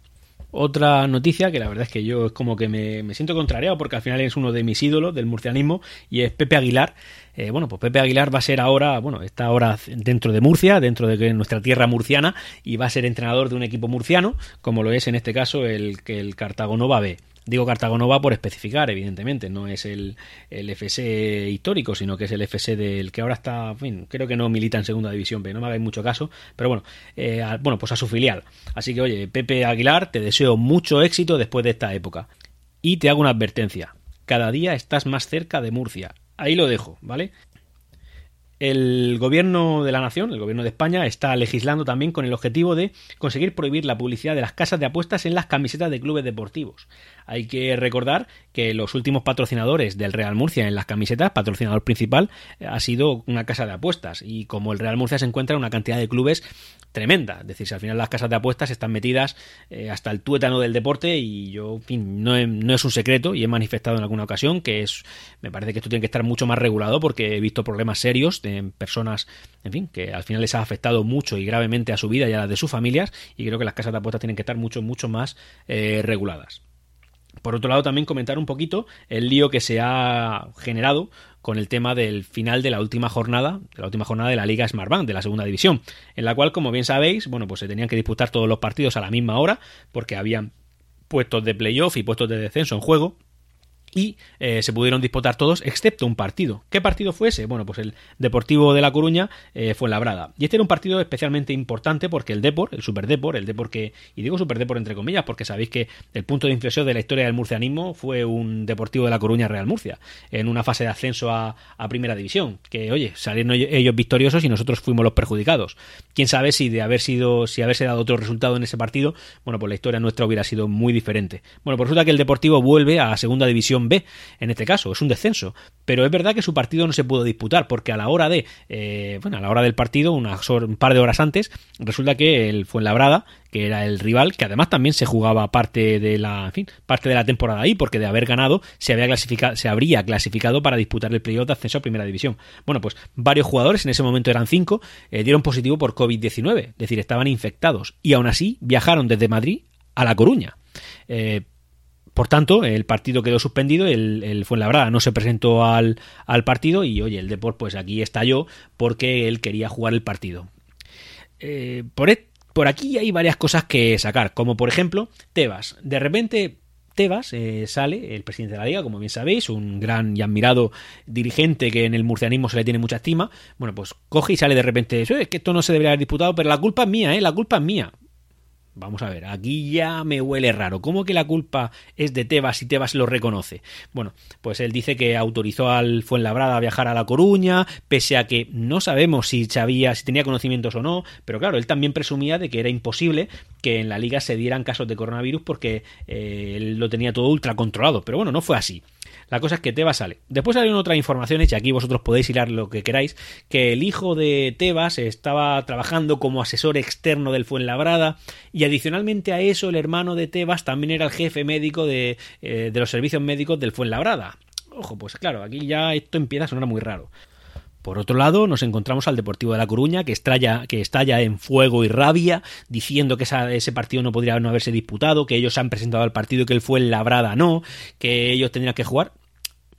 Otra noticia que la verdad es que yo es como que me, siento contrariado porque al final es uno de mis ídolos del murcianismo y es Pepe Aguilar. Eh, bueno, pues Pepe Aguilar va a ser ahora, bueno, está ahora dentro de Murcia, dentro de nuestra tierra murciana y va a ser entrenador de un equipo murciano, como lo es en este caso el que el Cartago Nova B. Digo Cartago Nova por especificar, evidentemente, no es el, el FC histórico, sino que es el FC del que ahora está, fin, creo que no milita en Segunda División B, no me hagáis mucho caso, pero bueno, eh, bueno, pues a su filial. Así que, oye, Pepe Aguilar, te deseo mucho éxito después de esta época. Y te hago una advertencia, cada día estás más cerca de Murcia. Ahí lo dejo, ¿vale? El gobierno de la nación, el gobierno de España, está legislando también con el objetivo de conseguir prohibir la publicidad de las casas de apuestas en las camisetas de clubes deportivos. Hay que recordar que los últimos patrocinadores del Real Murcia en las camisetas, patrocinador principal, ha sido una casa de apuestas. Y como el Real Murcia se encuentra en una cantidad de clubes tremenda. Es decir, si al final las casas de apuestas están metidas eh, hasta el tuétano del deporte y yo, en fin, no, es un secreto y he manifestado en alguna ocasión que es, me parece que esto tiene que estar mucho más regulado porque he visto problemas serios de personas, en fin, que al final les ha afectado mucho y gravemente a su vida y a la de sus familias y creo que las casas de apuestas tienen que estar mucho, mucho más eh, reguladas. Por otro lado, también comentar un poquito el lío que se ha generado con el tema del final de la última jornada, de la última jornada de la Liga Smartbank, de la segunda división, en la cual, como bien sabéis, bueno, pues se tenían que disputar todos los partidos a la misma hora, porque habían puestos de playoff y puestos de descenso en juego y eh, se pudieron disputar todos excepto un partido. ¿Qué partido fue ese? Bueno, pues el Deportivo de La Coruña eh, fue labrada. Y este era un partido especialmente importante porque el Depor, el Super Depor, el Depor que, y digo Super Depor entre comillas porque sabéis que el punto de inflexión de la historia del murcianismo fue un Deportivo de La Coruña Real Murcia, en una fase de ascenso a, Primera División, que oye, salieron ellos victoriosos y nosotros fuimos los perjudicados. Quién sabe si de haber sido, si haberse dado otro resultado en ese partido, bueno, pues la historia nuestra hubiera sido muy diferente. Bueno, pues resulta que el Deportivo vuelve a Segunda División B, en este caso, es un descenso. Pero es verdad que su partido no se pudo disputar, porque a la hora de, eh, bueno, a la hora del partido, un par de horas antes, resulta que el Fuenlabrada, que era el rival, que además también se jugaba parte de la, fin, parte de la temporada ahí, porque de haber ganado se había clasificado, se habría clasificado para disputar el playoff de ascenso a Primera División. Bueno, pues varios jugadores, en ese momento eran cinco, eh, dieron positivo por COVID-19, es decir, estaban infectados y aún así viajaron desde Madrid a La Coruña. Eh, por tanto, el partido quedó suspendido, el, el Fuenlabrada no se presentó al, partido y, oye, el Deport pues aquí estalló porque él quería jugar el partido. Eh, por, e, por aquí hay varias cosas que sacar, como por ejemplo, Tebas. De repente Tebas eh, sale, el presidente de la liga, como bien sabéis, un gran y admirado dirigente que en el murcianismo se le tiene mucha estima. Bueno, pues coge y sale de repente, es que esto no se debería haber disputado, pero la culpa es mía, ¿eh? La culpa es mía. Vamos a ver, aquí ya me huele raro. ¿Cómo que la culpa es de Tebas y Tebas lo reconoce? Bueno, pues él dice que autorizó al Fuenlabrada a viajar a La Coruña, pese a que no sabemos si sabía, si tenía conocimientos o no, pero claro, él también presumía de que era imposible que en la liga se dieran casos de coronavirus porque eh, él lo tenía todo ultra controlado. Pero bueno, no fue así. La cosa es que Tebas sale. Después salieron otras informaciones, y aquí vosotros podéis hilar lo que queráis, que el hijo de Tebas estaba trabajando como asesor externo del Fuenlabrada, y adicionalmente a eso, el hermano de Tebas también era el jefe médico de, eh, de los servicios médicos del Fuenlabrada. Ojo, pues claro, aquí ya esto empieza a sonar muy raro. Por otro lado, nos encontramos al Deportivo de La Coruña, que, estalla, que en fuego y rabia, diciendo que ese partido no podría no haberse disputado, que ellos han presentado al partido y que él fue el labrada no, que ellos tendrían que jugar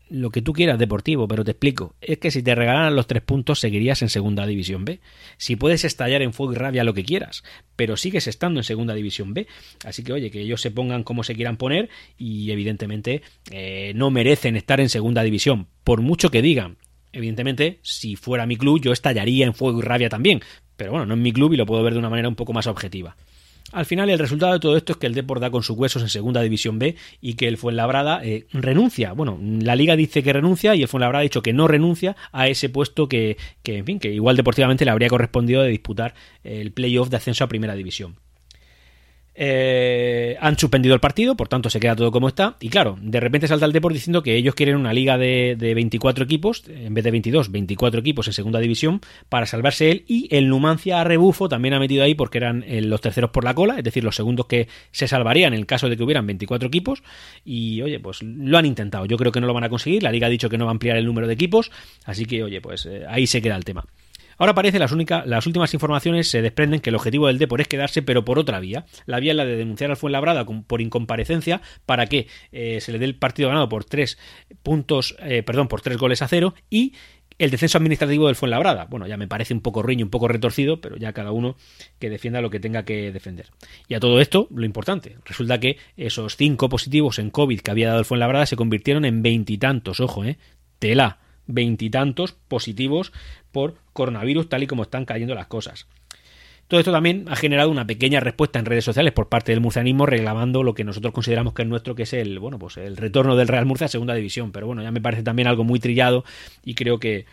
lo que tú quieras deportivo, pero te explico, es que si te regalaran los tres puntos seguirías en segunda división B. Si puedes estallar en fuego y rabia lo que quieras, pero sigues estando en segunda división B. Así que oye, que ellos se pongan como se quieran poner y evidentemente eh, no merecen estar en segunda división, por mucho que digan Evidentemente, si fuera mi club, yo estallaría en fuego y rabia también. Pero bueno, no es mi club y lo puedo ver de una manera un poco más objetiva. Al final, el resultado de todo esto es que el Depor da con sus huesos en Segunda División B y que el Fuenlabrada eh, renuncia. Bueno, la Liga dice que renuncia y el Fuenlabrada ha dicho que no renuncia a ese puesto que, que en fin, que igual deportivamente le habría correspondido de disputar el playoff de ascenso a Primera División. Eh, han suspendido el partido, por tanto se queda todo como está. Y claro, de repente salta el Deport diciendo que ellos quieren una liga de, 24 equipos, en vez de 22, 24 equipos en segunda división, para salvarse él. Y el Numancia a rebufo también ha metido ahí porque eran eh, los terceros por la cola, es decir, los segundos que se salvarían en el caso de que hubieran 24 equipos. Y oye, pues lo han intentado. Yo creo que no lo van a conseguir. La liga ha dicho que no va a ampliar el número de equipos. Así que, oye, pues eh, ahí se queda el tema. Ahora parece las, únicas, las últimas informaciones se desprenden que el objetivo del Depor es quedarse, pero por otra vía. La vía es la de denunciar al Fuenlabrada por incomparecencia para que eh, se le dé el partido ganado por tres puntos, eh, perdón, por tres goles a cero y el descenso administrativo del Fuenlabrada. Bueno, ya me parece un poco riño, un poco retorcido, pero ya cada uno que defienda lo que tenga que defender. Y a todo esto, lo importante, resulta que esos cinco positivos en COVID que había dado el Fuenlabrada se convirtieron en veintitantos, ojo, eh, tela veintitantos positivos por coronavirus tal y como están cayendo las cosas. Todo esto también ha generado una pequeña respuesta en redes sociales por parte del murcianismo reclamando lo que nosotros consideramos que es nuestro, que es el, bueno, pues el retorno del Real Murcia a segunda división. Pero bueno, ya me parece también algo muy trillado y creo que,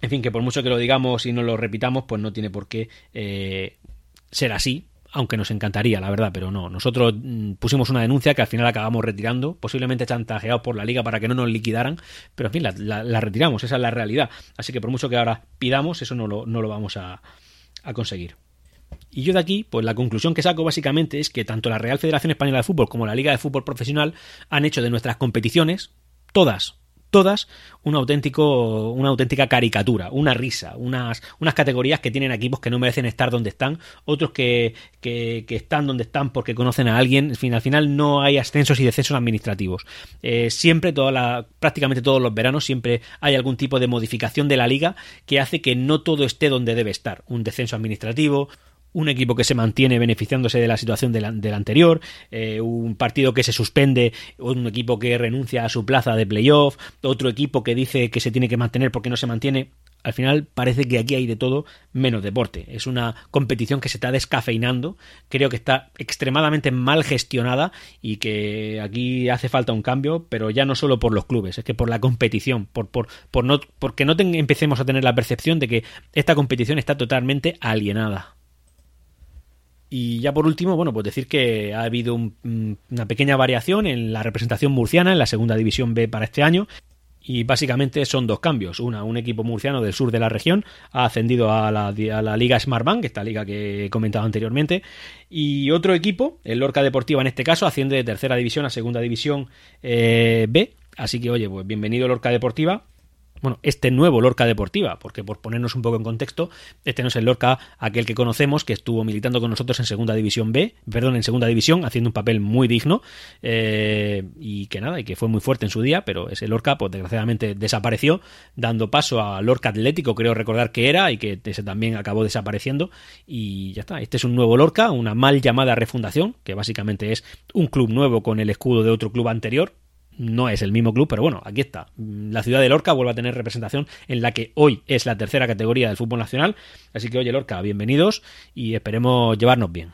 en fin, que por mucho que lo digamos y no lo repitamos, pues no tiene por qué eh, ser así aunque nos encantaría, la verdad, pero no. Nosotros mm, pusimos una denuncia que al final acabamos retirando, posiblemente chantajeados por la liga para que no nos liquidaran, pero en fin, la, retiramos, esa es la realidad. Así que por mucho que ahora pidamos, eso no lo, vamos a, a conseguir. Y yo de aquí, pues la conclusión que saco básicamente es que tanto la Real Federación Española de Fútbol como la Liga de Fútbol Profesional han hecho de nuestras competiciones, todas, todas un auténtico, una auténtica caricatura, una risa, unas, unas categorías que tienen equipos que no merecen estar donde están, otros que, que, están donde están porque conocen a alguien, en fin, al final no hay ascensos y descensos administrativos. Eh, siempre, toda la, prácticamente todos los veranos, siempre hay algún tipo de modificación de la liga que hace que no todo esté donde debe estar. Un descenso administrativo, un equipo que se mantiene beneficiándose de la situación del, anterior, eh, un partido que se suspende, un equipo que renuncia a su plaza de playoff, otro equipo que dice que se tiene que mantener porque no se mantiene. Al final parece que aquí hay de todo menos deporte. Es una competición que se está descafeinando, creo que está extremadamente mal gestionada y que aquí hace falta un cambio, pero ya no solo por los clubes, es que por la competición, por, por, por no, porque no empecemos a tener la percepción de que esta competición está totalmente alienada. Y ya por último, bueno, pues decir que ha habido una pequeña variación en la representación murciana en la segunda división B para este año. Y básicamente son dos cambios. Una, un equipo murciano del sur de la región ha ascendido a la, a la Liga Smartbank, esta liga que he comentado anteriormente. Y otro equipo, el Lorca Deportiva en este caso, asciende de tercera división a segunda división eh, B. Así que, oye, pues bienvenido Lorca Deportiva bueno, este nuevo Lorca Deportiva, porque por ponernos un poco en contexto, este no es el Lorca aquel que conocemos, que estuvo militando con nosotros en Segunda División B, perdón, en Segunda División, haciendo un papel muy digno, eh, y que nada, y que fue muy fuerte en su día, pero ese Lorca, pues desgraciadamente desapareció, dando paso a Lorca Atlético, creo recordar que era, y que ese también acabó desapareciendo, y ya está, este es un nuevo Lorca, una mal llamada refundación, que básicamente es un club nuevo con el escudo de otro club anterior, no es el mismo club, pero bueno, aquí está. La ciudad de Lorca vuelve a tener representación en la que hoy es la tercera categoría del fútbol nacional. Así que oye Lorca, bienvenidos y esperemos llevarnos bien.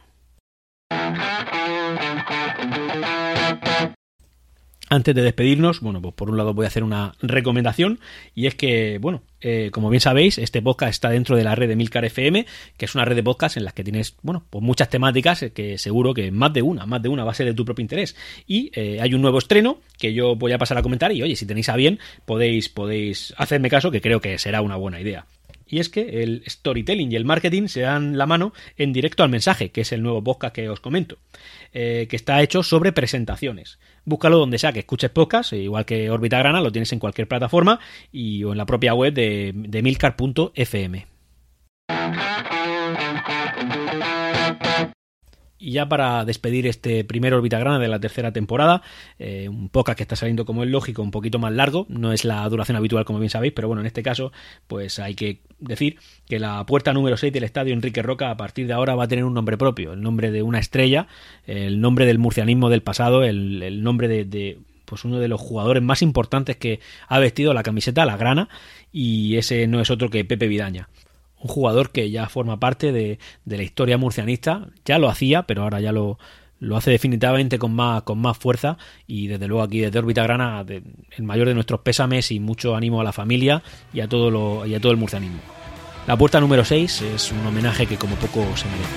Antes de despedirnos, bueno, pues por un lado voy a hacer una recomendación y es que, bueno, eh, como bien sabéis, este podcast está dentro de la red de Milcar FM, que es una red de podcasts en las que tienes, bueno, pues muchas temáticas que seguro que más de una, más de una va a ser de tu propio interés. Y eh, hay un nuevo estreno que yo voy a pasar a comentar y, oye, si tenéis a bien, podéis, podéis hacerme caso, que creo que será una buena idea y es que el storytelling y el marketing se dan la mano en directo al mensaje, que es el nuevo podcast que os comento, eh, que está hecho sobre presentaciones. Búscalo donde sea que escuches podcast, igual que Orbita Grana, lo tienes en cualquier plataforma y o en la propia web de, de milcar.fm. Y ya para despedir este primer Orbitagrana de la tercera temporada, eh, un podcast que está saliendo como es lógico, un poquito más largo, no es la duración habitual como bien sabéis, pero bueno, en este caso, pues hay que decir que la puerta número 6 del estadio Enrique Roca a partir de ahora va a tener un nombre propio, el nombre de una estrella, el nombre del murcianismo del pasado, el, nombre de, de pues uno de los jugadores más importantes que ha vestido la camiseta, la grana, y ese no es otro que Pepe Vidaña un jugador que ya forma parte de, la historia murcianista, ya lo hacía, pero ahora ya lo, lo hace definitivamente con más, con más fuerza y desde luego aquí desde órbita grana el mayor de nuestros pésames y mucho ánimo a la familia y a todo, lo, y a todo el murcianismo. La puerta número 6 es un homenaje que como poco se merece.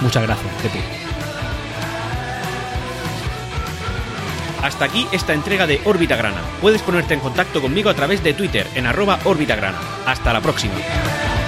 Muchas gracias, Pepe. Hasta aquí esta entrega de Órbita Grana. Puedes ponerte en contacto conmigo a través de Twitter en arroba Órbita. Hasta la próxima.